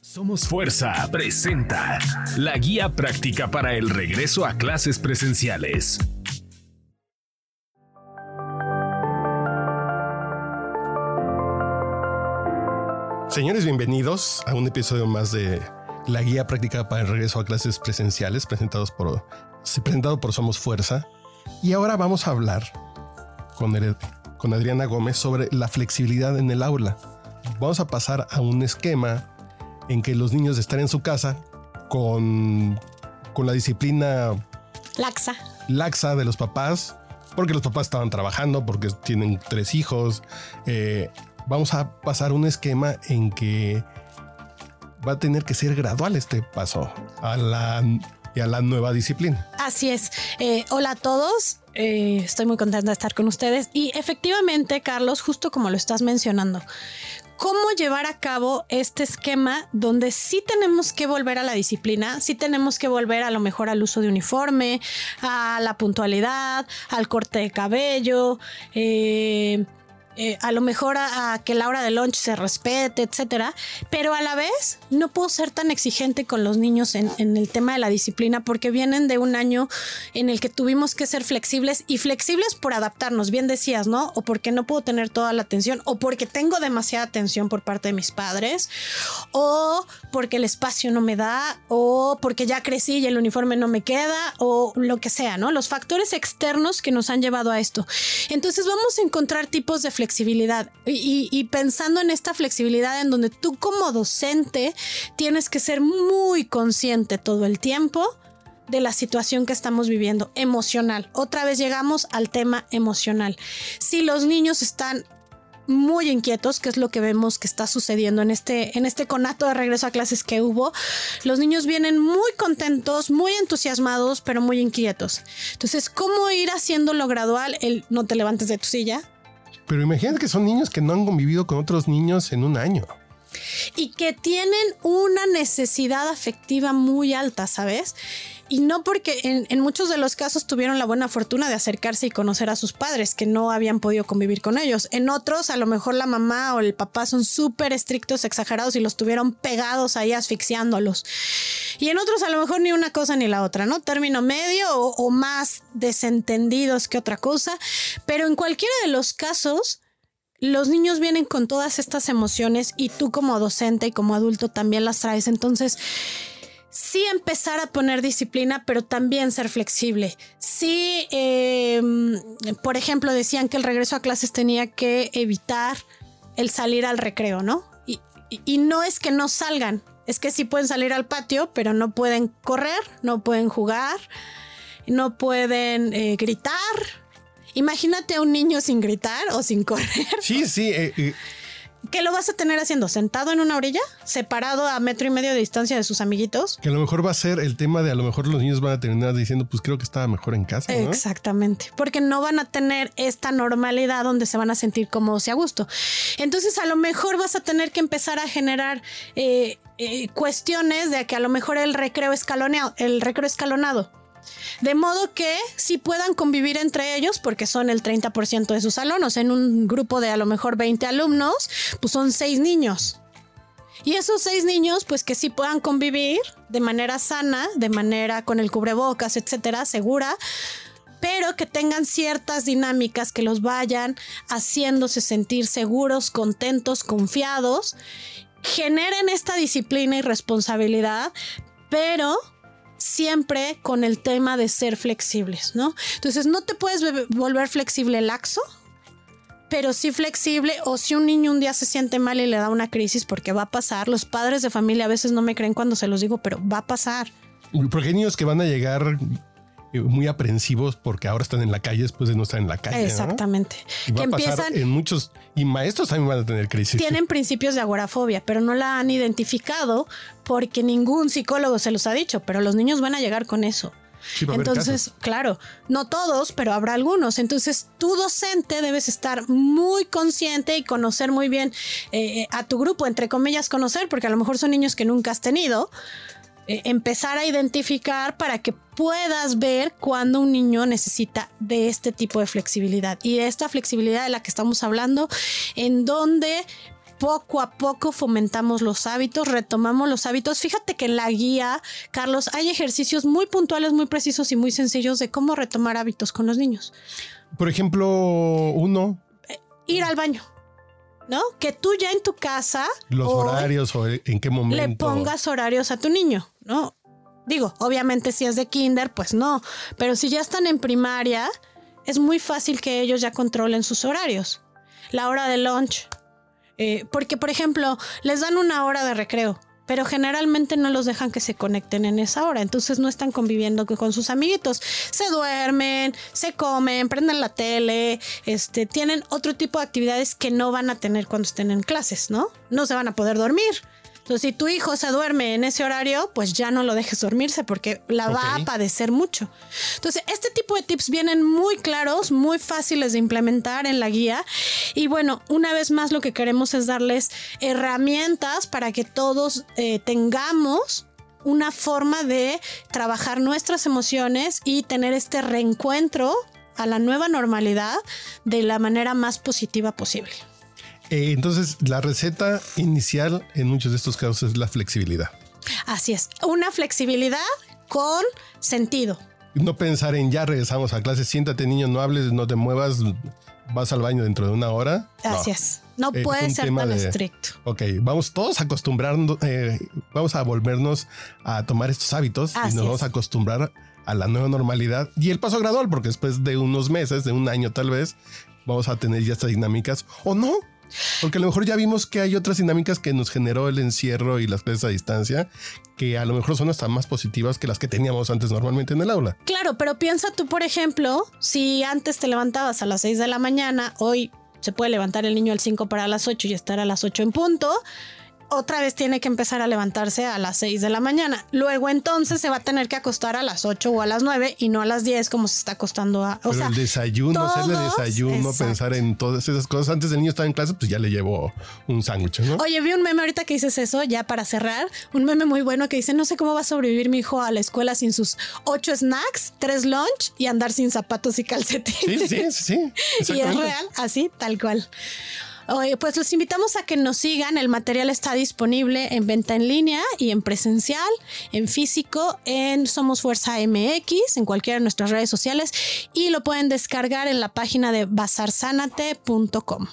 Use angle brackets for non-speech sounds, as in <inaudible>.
Somos Fuerza presenta la guía práctica para el regreso a clases presenciales. Señores, bienvenidos a un episodio más de la guía práctica para el regreso a clases presenciales presentados por, presentado por Somos Fuerza. Y ahora vamos a hablar con, con Adriana Gómez sobre la flexibilidad en el aula. Vamos a pasar a un esquema en que los niños están en su casa con, con la disciplina laxa. laxa de los papás, porque los papás estaban trabajando, porque tienen tres hijos. Eh, vamos a pasar un esquema en que va a tener que ser gradual este paso a la, a la nueva disciplina. Así es. Eh, hola a todos. Eh, estoy muy contenta de estar con ustedes. Y efectivamente, Carlos, justo como lo estás mencionando, cómo llevar a cabo este esquema donde sí tenemos que volver a la disciplina, sí tenemos que volver a lo mejor al uso de uniforme, a la puntualidad, al corte de cabello, eh, eh, a lo mejor a, que la hora de lunch se respete, etcétera, pero a la vez no puedo ser tan exigente con los niños en, en, el tema de la disciplina porque vienen de un año en el que tuvimos que ser flexibles y flexibles por adaptarnos, bien decías, ¿no? O porque no puedo tener toda la atención, o porque tengo demasiada atención por parte de mis padres, o porque el espacio no me da, o porque ya crecí y el uniforme no me queda, o lo que sea, ¿no? Los factores externos que nos han llevado a esto. Entonces vamos a encontrar tipos de flexibilidad flexibilidad y, pensando en esta flexibilidad en donde tú como docente tienes que ser muy consciente todo el tiempo de la situación que estamos viviendo emocional. Otra vez llegamos al tema emocional. Si los niños están muy inquietos, que es lo que vemos que está sucediendo en este, en este conato de regreso a clases que hubo. Los niños vienen muy contentos, muy entusiasmados, pero muy inquietos. Entonces, ¿cómo ir haciéndolo gradual? El no te levantes de tu silla, pero imagínate que son niños que no han convivido con otros niños en un año. Y que tienen una necesidad afectiva muy alta, ¿sabes? Y no porque en, muchos de los casos tuvieron la buena fortuna de acercarse y conocer a sus padres que no habían podido convivir con ellos. En otros, a lo mejor la mamá o el papá son súper estrictos, exagerados y los tuvieron pegados ahí asfixiándolos. Y en otros, a lo mejor ni una cosa ni la otra, ¿no? Término medio o, o más desentendidos que otra cosa. Pero en cualquiera de los casos, los niños vienen con todas estas emociones y tú como docente y como adulto también las traes. Entonces, sí empezar a poner disciplina, pero también ser flexible. Sí, em, por ejemplo, decían que el regreso a clases tenía que evitar el salir al recreo, ¿no? Y, no es que no salgan, es que sí pueden salir al patio, pero no pueden correr, no pueden jugar, no pueden eh, gritar. Imagínate a un niño sin gritar o sin correr. Sí, sí. Eh, eh, ¿Qué lo vas a tener haciendo? ¿Sentado en una orilla? ¿Separado a metro y medio de distancia de sus amiguitos? Que a lo mejor va a ser el tema de a lo mejor los niños van a terminar diciendo, pues creo que estaba mejor en casa. Exactamente, porque no van a tener esta normalidad donde se van a sentir cómodos y a gusto. Entonces a lo mejor vas a tener que empezar a generar eh, eh, cuestiones de que a lo mejor el recreo escalonado, el recreo escalonado de modo que si puedan convivir entre ellos, porque son el 30% de sus alumnos, en un grupo de a lo mejor 20 alumnos, pues son 6 niños. Y esos seis niños, pues que sí puedan convivir de manera sana, de manera con el cubrebocas, etcétera, segura, pero que tengan ciertas dinámicas que los vayan haciéndose sentir seguros, contentos, confiados, generen esta disciplina y responsabilidad, pero siempre con el tema de ser flexibles, ¿no? Entonces no te puedes volver flexible laxo, pero sí flexible o si un niño un día se siente mal y le da una crisis porque va a pasar, los padres de familia a veces no me creen cuando se los digo, pero va a pasar. Porque hay niños que van a llegar muy aprensivos porque ahora están en la calle después de no estar en la calle. Exactamente. que empiezan en muchos y maestros también van a tener crisis. Tienen principios de agorafobia, pero no la han identificado porque ningún psicólogo se los ha dicho, pero los niños van a llegar con eso. Entonces, claro, no todos, pero habrá algunos. Entonces, tu docente debes estar muy consciente y conocer muy bien eh, a tu grupo, entre comillas, conocer, porque a lo mejor son niños que nunca has tenido, eh, empezar a identificar para que puedas ver cuando un niño necesita de este tipo de flexibilidad y de esta flexibilidad de la que estamos hablando, en donde poco a poco fomentamos los hábitos, retomamos los hábitos. Fíjate que en la guía, Carlos, hay ejercicios muy puntuales, muy precisos y muy sencillos de cómo retomar hábitos con los niños. Por ejemplo, uno. Eh, ir al baño. ¿No? Que tú ya en tu casa. Los horarios o en qué momento. Le pongas horarios a tu niño, ¿no? Digo, obviamente si es de kinder, pues no. Pero si ya están en primaria, es muy fácil que ellos ya controlen sus horarios. La hora de lunch, eh, porque, por ejemplo, les dan una hora de recreo, pero generalmente no los dejan que se conecten en esa hora. Entonces no están conviviendo con sus amiguitos. Se duermen, se comen, prenden la tele, este, tienen otro tipo de actividades que no van a tener cuando estén en clases, ¿no? No se van a poder dormir. Entonces, si tu hijo se duerme en ese horario, pues ya no lo dejes dormirse porque la va a padecer mucho. Entonces, este tipo de tips vienen muy claros, muy fáciles de implementar en la guía. Y bueno, una vez más lo que queremos es darles herramientas para que todos eh, tengamos una forma de trabajar nuestras emociones y tener este reencuentro a la nueva normalidad de la manera más positiva posible. Eh, entonces, la receta inicial en muchos de estos casos es la flexibilidad. Así es, una flexibilidad con sentido. No pensar en ya regresamos a clase, siéntate niño, no hables, no te muevas, vas al baño dentro de una hora. Así es. No puede ser tan estricto. Ok, vamos todos acostumbrando, eh, vamos a volvernos a tomar estos hábitos y nos vamos a acostumbrar a la nueva normalidad y el paso gradual, porque después de unos meses, de un año tal vez, vamos a tener ya estas dinámicas o no, porque a lo mejor ya vimos que hay otras dinámicas que nos generó el encierro y las clases a distancia, que a lo mejor son hasta más positivas que las que teníamos antes normalmente en el aula. Claro, pero piensa tú, por ejemplo, si antes te levantabas a las 6 de la mañana, hoy se puede levantar el niño al 5 para las 8 y estar a las 8 en punto otra vez tiene que empezar a levantarse a las 6 de la mañana. Luego entonces se va a tener que acostar a las 8 o a las 9 y no a las 10 como se está acostando a... O sea, el desayuno, hacerle desayuno, pensar en todas esas cosas. Antes del niño estaba en clase, pues ya le llevó un sándwich, ¿no? Oye, vi un meme ahorita que dices eso, ya para cerrar, un meme muy bueno que dice, no sé cómo va a sobrevivir mi hijo a la escuela sin sus 8 snacks, 3 lunch y andar sin zapatos y calcetines. Sí, sí, sí. <laughs> y es real, así, tal cual pues los invitamos a que nos sigan. El material está disponible en venta en línea y en presencial, en físico, en Somos Fuerza MX, en cualquiera de nuestras redes sociales y lo pueden descargar en la página de bazarsanate.com.